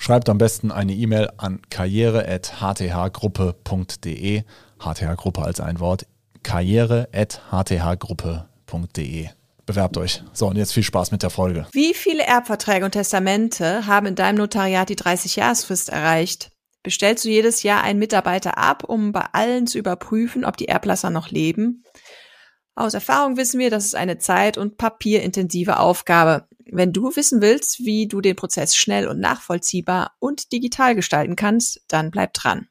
Schreibt am besten eine E-Mail an karriere.hthgruppe.de. HTH-Gruppe als ein Wort. karriere.hthgruppe.de. Bewerbt euch. So, und jetzt viel Spaß mit der Folge. Wie viele Erbverträge und Testamente haben in deinem Notariat die 30-Jahresfrist erreicht? Bestellst du jedes Jahr einen Mitarbeiter ab, um bei allen zu überprüfen, ob die Erblasser noch leben? Aus Erfahrung wissen wir, das ist eine zeit- und papierintensive Aufgabe. Wenn du wissen willst, wie du den Prozess schnell und nachvollziehbar und digital gestalten kannst, dann bleib dran.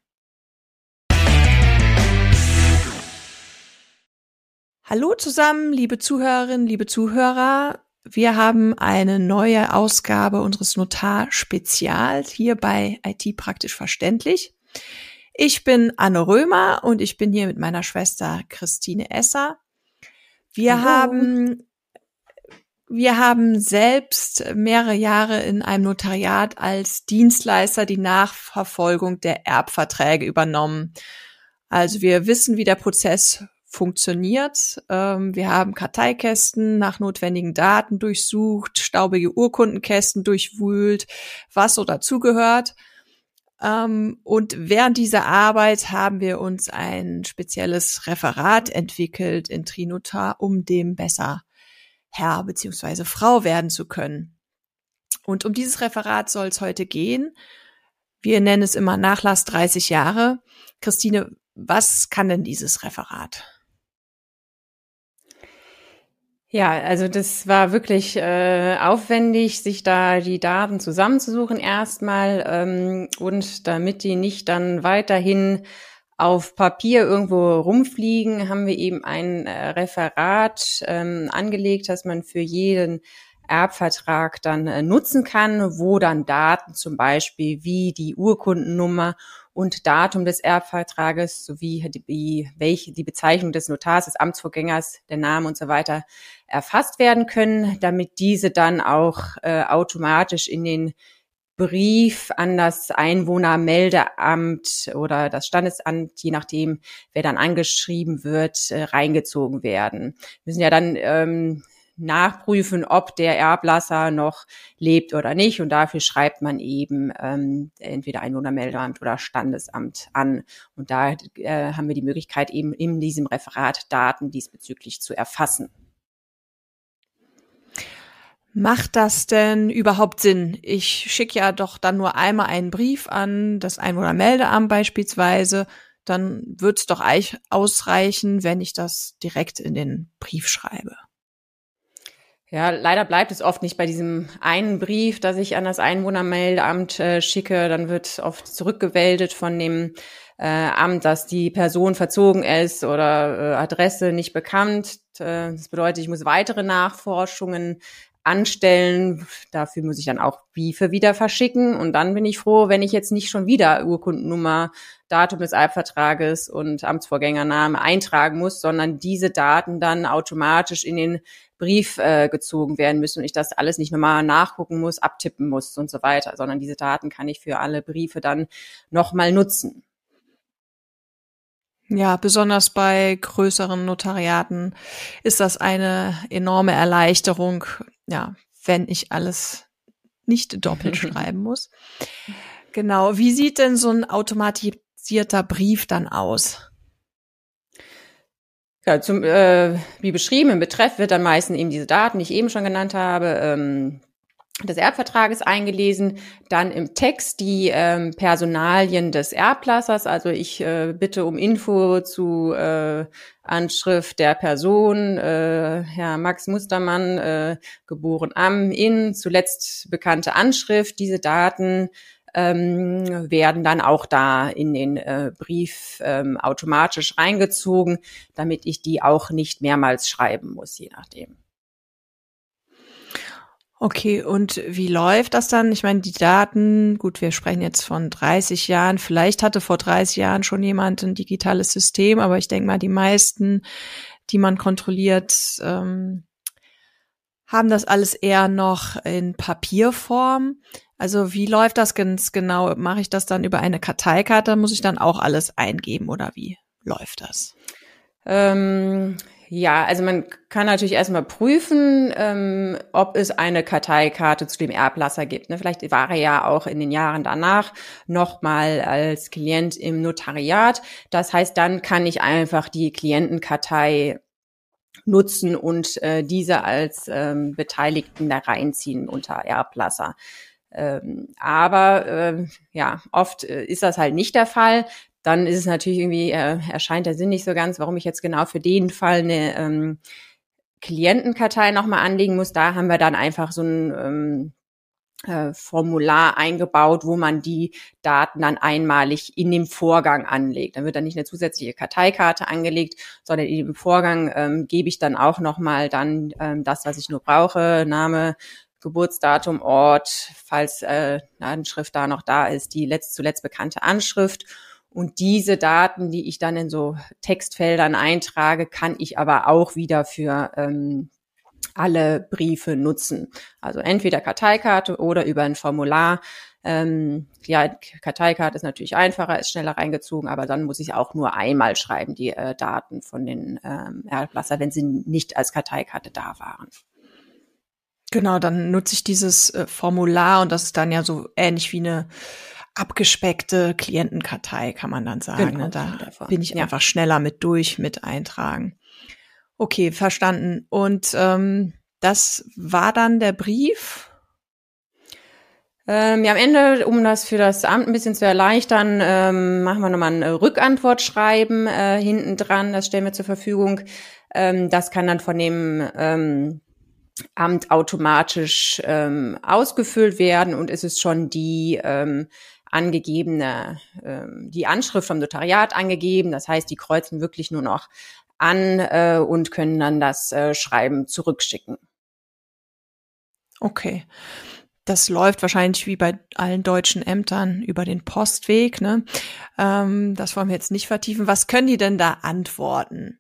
Hallo zusammen, liebe Zuhörerinnen, liebe Zuhörer. Wir haben eine neue Ausgabe unseres Notar-Spezials hier bei IT praktisch verständlich. Ich bin Anne Römer und ich bin hier mit meiner Schwester Christine Esser. Wir Hallo. haben wir haben selbst mehrere Jahre in einem Notariat als Dienstleister die Nachverfolgung der Erbverträge übernommen. Also wir wissen, wie der Prozess funktioniert. Ähm, wir haben Karteikästen nach notwendigen Daten durchsucht, staubige Urkundenkästen durchwühlt, was so dazugehört. Ähm, und während dieser Arbeit haben wir uns ein spezielles Referat entwickelt in Trinotar, um dem besser Herr beziehungsweise Frau werden zu können. Und um dieses Referat soll es heute gehen. Wir nennen es immer Nachlass 30 Jahre. Christine, was kann denn dieses Referat? Ja, also das war wirklich äh, aufwendig, sich da die Daten zusammenzusuchen erstmal ähm, und damit die nicht dann weiterhin auf Papier irgendwo rumfliegen, haben wir eben ein äh, Referat ähm, angelegt, das man für jeden Erbvertrag dann äh, nutzen kann, wo dann Daten zum Beispiel wie die Urkundennummer und Datum des Erbvertrages sowie die, welche, die Bezeichnung des Notars, des Amtsvorgängers, der Name und so weiter erfasst werden können, damit diese dann auch äh, automatisch in den Brief an das Einwohnermeldeamt oder das Standesamt, je nachdem, wer dann angeschrieben wird, äh, reingezogen werden. Wir müssen ja dann ähm, nachprüfen, ob der Erblasser noch lebt oder nicht. Und dafür schreibt man eben ähm, entweder Einwohnermeldeamt oder Standesamt an. Und da äh, haben wir die Möglichkeit, eben in diesem Referat Daten diesbezüglich zu erfassen. Macht das denn überhaupt Sinn? Ich schicke ja doch dann nur einmal einen Brief an das Einwohnermeldeamt beispielsweise. Dann wird es doch ausreichen, wenn ich das direkt in den Brief schreibe. Ja, leider bleibt es oft nicht bei diesem einen Brief, dass ich an das Einwohnermeldeamt äh, schicke. Dann wird oft zurückgewäldet von dem äh, Amt, dass die Person verzogen ist oder äh, Adresse nicht bekannt. Äh, das bedeutet, ich muss weitere Nachforschungen anstellen. Dafür muss ich dann auch Briefe wieder verschicken. Und dann bin ich froh, wenn ich jetzt nicht schon wieder Urkundennummer, Datum des Erbvertrages und Amtsvorgängername eintragen muss, sondern diese Daten dann automatisch in den Brief äh, gezogen werden müssen und ich das alles nicht nochmal nachgucken muss, abtippen muss und so weiter, sondern diese Daten kann ich für alle Briefe dann nochmal nutzen. Ja, besonders bei größeren Notariaten ist das eine enorme Erleichterung, ja, wenn ich alles nicht doppelt schreiben muss. Genau. Wie sieht denn so ein automatisierter Brief dann aus? Ja, zum, äh, wie beschrieben, im Betreff wird dann meistens eben diese Daten, die ich eben schon genannt habe, ähm, des Erbvertrages eingelesen, dann im Text die ähm, Personalien des Erblassers, also ich äh, bitte um Info zu äh, Anschrift der Person, äh, Herr Max Mustermann, äh, geboren am, in, zuletzt bekannte Anschrift, diese Daten ähm, werden dann auch da in den äh, Brief ähm, automatisch reingezogen, damit ich die auch nicht mehrmals schreiben muss, je nachdem. Okay, und wie läuft das dann? Ich meine, die Daten, gut, wir sprechen jetzt von 30 Jahren. Vielleicht hatte vor 30 Jahren schon jemand ein digitales System, aber ich denke mal, die meisten, die man kontrolliert, ähm, haben das alles eher noch in Papierform. Also wie läuft das ganz genau? Mache ich das dann über eine Karteikarte? Muss ich dann auch alles eingeben oder wie läuft das? Ähm, ja, also man kann natürlich erstmal prüfen, ähm, ob es eine Karteikarte zu dem Erblasser gibt. Ne? Vielleicht war er ja auch in den Jahren danach nochmal als Klient im Notariat. Das heißt, dann kann ich einfach die Klientenkartei nutzen und äh, diese als ähm, Beteiligten da reinziehen unter Erblasser. Ähm, aber äh, ja, oft äh, ist das halt nicht der Fall dann ist es natürlich irgendwie, äh, erscheint der Sinn nicht so ganz, warum ich jetzt genau für den Fall eine ähm, Klientenkartei nochmal anlegen muss. Da haben wir dann einfach so ein ähm, äh, Formular eingebaut, wo man die Daten dann einmalig in dem Vorgang anlegt. Dann wird dann nicht eine zusätzliche Karteikarte angelegt, sondern in dem Vorgang ähm, gebe ich dann auch nochmal dann ähm, das, was ich nur brauche, Name, Geburtsdatum, Ort, falls äh, eine Anschrift da noch da ist, die letzt, zuletzt bekannte Anschrift und diese Daten, die ich dann in so Textfeldern eintrage, kann ich aber auch wieder für ähm, alle Briefe nutzen. Also entweder Karteikarte oder über ein Formular. Ähm, ja, Karteikarte ist natürlich einfacher, ist schneller reingezogen, aber dann muss ich auch nur einmal schreiben, die äh, Daten von den ähm, Erblasser, wenn sie nicht als Karteikarte da waren. Genau, dann nutze ich dieses äh, Formular und das ist dann ja so ähnlich wie eine abgespeckte Klientenkartei, kann man dann sagen. Genau, ne? Da bin ich ja. einfach schneller mit durch, mit eintragen. Okay, verstanden. Und ähm, das war dann der Brief. Ähm, ja, am Ende, um das für das Amt ein bisschen zu erleichtern, ähm, machen wir nochmal ein Rückantwortschreiben äh, hinten dran. Das stellen wir zur Verfügung. Ähm, das kann dann von dem ähm, Amt automatisch ähm, ausgefüllt werden und es ist schon die ähm, angegebene, ähm, die Anschrift vom Notariat angegeben. Das heißt, die kreuzen wirklich nur noch an äh, und können dann das äh, Schreiben zurückschicken. Okay. Das läuft wahrscheinlich wie bei allen deutschen Ämtern über den Postweg. Ne? Ähm, das wollen wir jetzt nicht vertiefen. Was können die denn da antworten?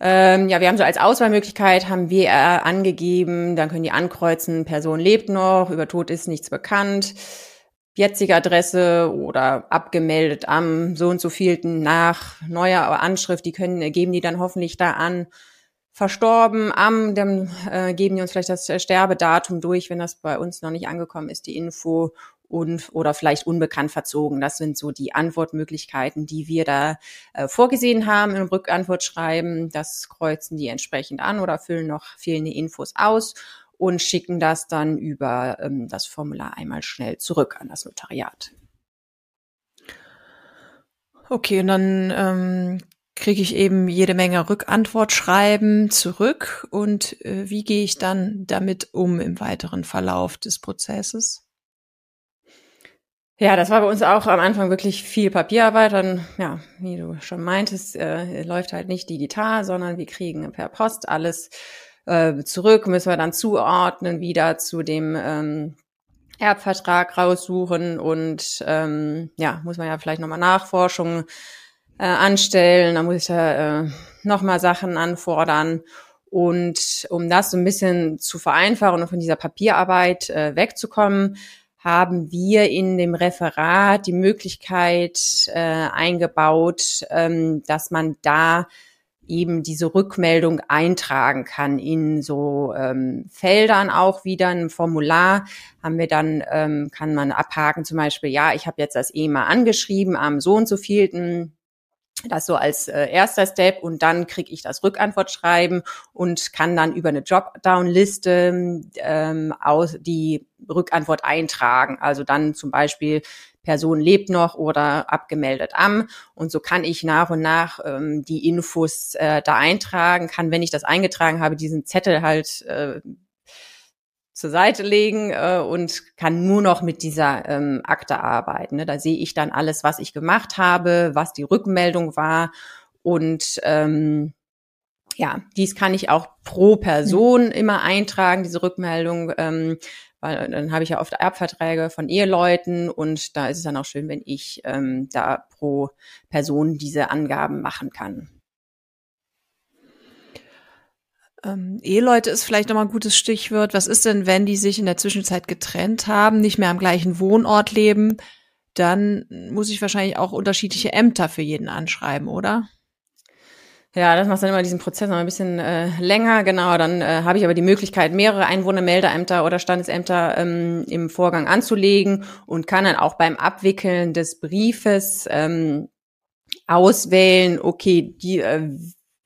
Ähm, ja, wir haben so als Auswahlmöglichkeit haben wir äh, angegeben, dann können die ankreuzen, Person lebt noch, über Tod ist nichts bekannt jetzige Adresse oder abgemeldet am so und so vielten nach neuer Anschrift, die können, äh, geben die dann hoffentlich da an. Verstorben am, dann äh, geben die uns vielleicht das Sterbedatum durch, wenn das bei uns noch nicht angekommen ist, die Info und oder vielleicht unbekannt verzogen. Das sind so die Antwortmöglichkeiten, die wir da äh, vorgesehen haben im Rückantwortschreiben. Das kreuzen die entsprechend an oder füllen noch fehlende Infos aus und schicken das dann über ähm, das Formular einmal schnell zurück an das Notariat. Okay, und dann ähm, kriege ich eben jede Menge Rückantwortschreiben zurück. Und äh, wie gehe ich dann damit um im weiteren Verlauf des Prozesses? Ja, das war bei uns auch am Anfang wirklich viel Papierarbeit. Dann, ja, wie du schon meintest, äh, läuft halt nicht digital, sondern wir kriegen per Post alles äh, zurück, müssen wir dann zuordnen, wieder zu dem ähm, Erbvertrag raussuchen und ähm, ja, muss man ja vielleicht nochmal Nachforschungen äh, anstellen, dann muss ich da äh, nochmal Sachen anfordern. Und um das so ein bisschen zu vereinfachen und von dieser Papierarbeit äh, wegzukommen, haben wir in dem Referat die Möglichkeit äh, eingebaut, ähm, dass man da eben diese Rückmeldung eintragen kann in so ähm, Feldern auch wieder ein Formular haben wir dann ähm, kann man abhaken zum Beispiel ja ich habe jetzt das EMA angeschrieben am so und so vielten das so als äh, erster Step und dann kriege ich das Rückantwortschreiben und kann dann über eine Dropdown-Liste ähm, aus die Rückantwort eintragen. Also dann zum Beispiel Person lebt noch oder abgemeldet am. Und so kann ich nach und nach ähm, die Infos äh, da eintragen, kann, wenn ich das eingetragen habe, diesen Zettel halt äh, zur Seite legen äh, und kann nur noch mit dieser ähm, Akte arbeiten. Ne? Da sehe ich dann alles, was ich gemacht habe, was die Rückmeldung war und ähm, ja, dies kann ich auch pro Person immer eintragen, diese Rückmeldung. Ähm, weil dann habe ich ja oft Erbverträge von Eheleuten und da ist es dann auch schön, wenn ich ähm, da pro Person diese Angaben machen kann. Ähm, Eheleute ist vielleicht nochmal ein gutes Stichwort. Was ist denn, wenn die sich in der Zwischenzeit getrennt haben, nicht mehr am gleichen Wohnort leben? Dann muss ich wahrscheinlich auch unterschiedliche Ämter für jeden anschreiben, oder? Ja, das macht dann immer diesen Prozess noch ein bisschen äh, länger. Genau, dann äh, habe ich aber die Möglichkeit, mehrere Einwohnermeldeämter oder Standesämter ähm, im Vorgang anzulegen und kann dann auch beim Abwickeln des Briefes ähm, auswählen, okay, die äh,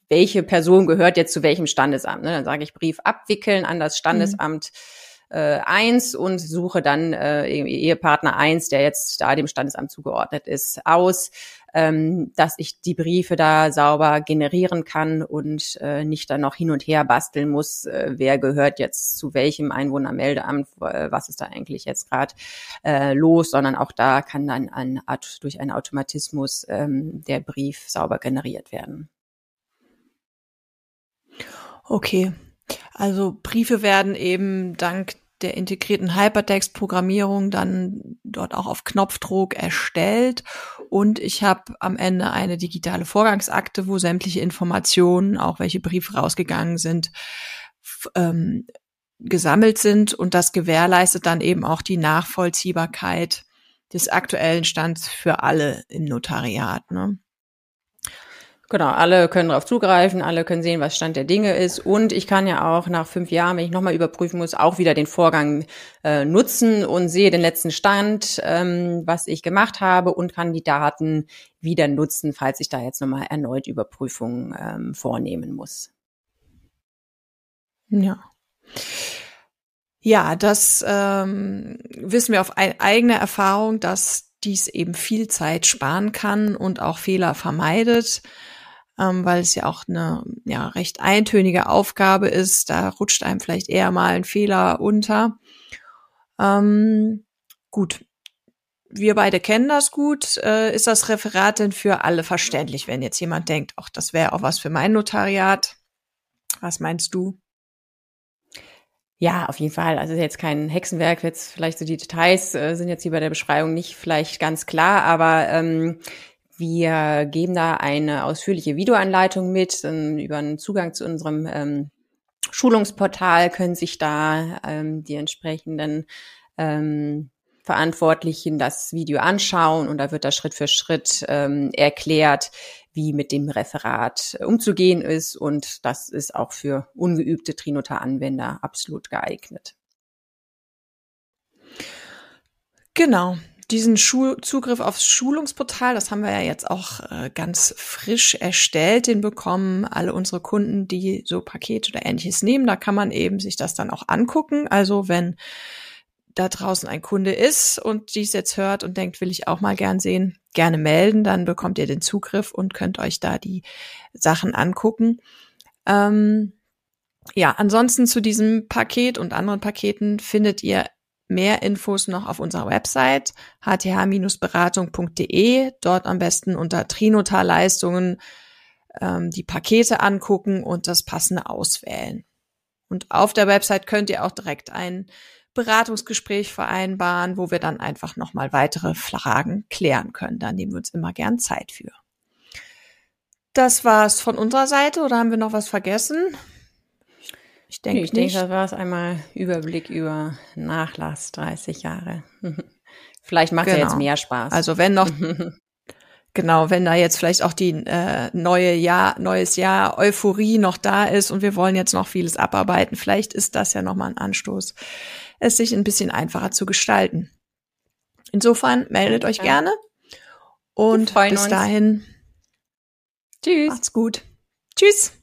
welche Person gehört jetzt zu welchem Standesamt. Ne? Dann sage ich Brief abwickeln an das Standesamt. Äh, 1 und suche dann äh, Ehepartner eins, der jetzt da dem Standesamt zugeordnet ist, aus, ähm, dass ich die Briefe da sauber generieren kann und äh, nicht dann noch hin und her basteln muss, äh, wer gehört jetzt zu welchem Einwohnermeldeamt, äh, was ist da eigentlich jetzt gerade äh, los, sondern auch da kann dann ein, durch einen Automatismus ähm, der Brief sauber generiert werden. Okay, also Briefe werden eben dank der integrierten Hypertext-Programmierung dann dort auch auf Knopfdruck erstellt und ich habe am Ende eine digitale Vorgangsakte, wo sämtliche Informationen, auch welche Briefe rausgegangen sind, ähm, gesammelt sind und das gewährleistet dann eben auch die Nachvollziehbarkeit des aktuellen Stands für alle im Notariat. Ne? Genau, alle können darauf zugreifen, alle können sehen, was Stand der Dinge ist. Und ich kann ja auch nach fünf Jahren, wenn ich nochmal überprüfen muss, auch wieder den Vorgang äh, nutzen und sehe den letzten Stand, ähm, was ich gemacht habe und kann die Daten wieder nutzen, falls ich da jetzt nochmal erneut Überprüfungen ähm, vornehmen muss. Ja. Ja, das ähm, wissen wir auf eigene Erfahrung, dass dies eben viel Zeit sparen kann und auch Fehler vermeidet ähm, weil es ja auch eine ja, recht eintönige Aufgabe ist. Da rutscht einem vielleicht eher mal ein Fehler unter. Ähm, gut. Wir beide kennen das gut. Äh, ist das Referat denn für alle verständlich, wenn jetzt jemand denkt, ach, das wäre auch was für mein Notariat? Was meinst du? Ja, auf jeden Fall. Also jetzt kein Hexenwerk, jetzt vielleicht so die Details äh, sind jetzt hier bei der Beschreibung nicht vielleicht ganz klar, aber ähm, wir geben da eine ausführliche Videoanleitung mit über einen Zugang zu unserem ähm, Schulungsportal können sich da ähm, die entsprechenden ähm, Verantwortlichen das Video anschauen und da wird da Schritt für Schritt ähm, erklärt, wie mit dem Referat umzugehen ist und das ist auch für ungeübte Trinota-Anwender absolut geeignet. Genau diesen Schul Zugriff aufs Schulungsportal, das haben wir ja jetzt auch äh, ganz frisch erstellt, den bekommen alle unsere Kunden, die so Pakete oder ähnliches nehmen. Da kann man eben sich das dann auch angucken. Also wenn da draußen ein Kunde ist und dies jetzt hört und denkt, will ich auch mal gern sehen, gerne melden, dann bekommt ihr den Zugriff und könnt euch da die Sachen angucken. Ähm, ja, ansonsten zu diesem Paket und anderen Paketen findet ihr mehr Infos noch auf unserer Website hth-beratung.de. Dort am besten unter Trinotar-Leistungen ähm, die Pakete angucken und das passende auswählen. Und auf der Website könnt ihr auch direkt ein Beratungsgespräch vereinbaren, wo wir dann einfach nochmal weitere Fragen klären können. Da nehmen wir uns immer gern Zeit für. Das war's von unserer Seite oder haben wir noch was vergessen? Ich denke, ich denke, das war es einmal Überblick über Nachlass 30 Jahre. vielleicht macht genau. ja jetzt genau. mehr Spaß. Also wenn noch, genau, wenn da jetzt vielleicht auch die äh, neue Jahr, neues Jahr Euphorie noch da ist und wir wollen jetzt noch vieles abarbeiten, vielleicht ist das ja nochmal ein Anstoß, es sich ein bisschen einfacher zu gestalten. Insofern meldet euch gerne und bis uns. dahin. Tschüss. Macht's gut. Tschüss.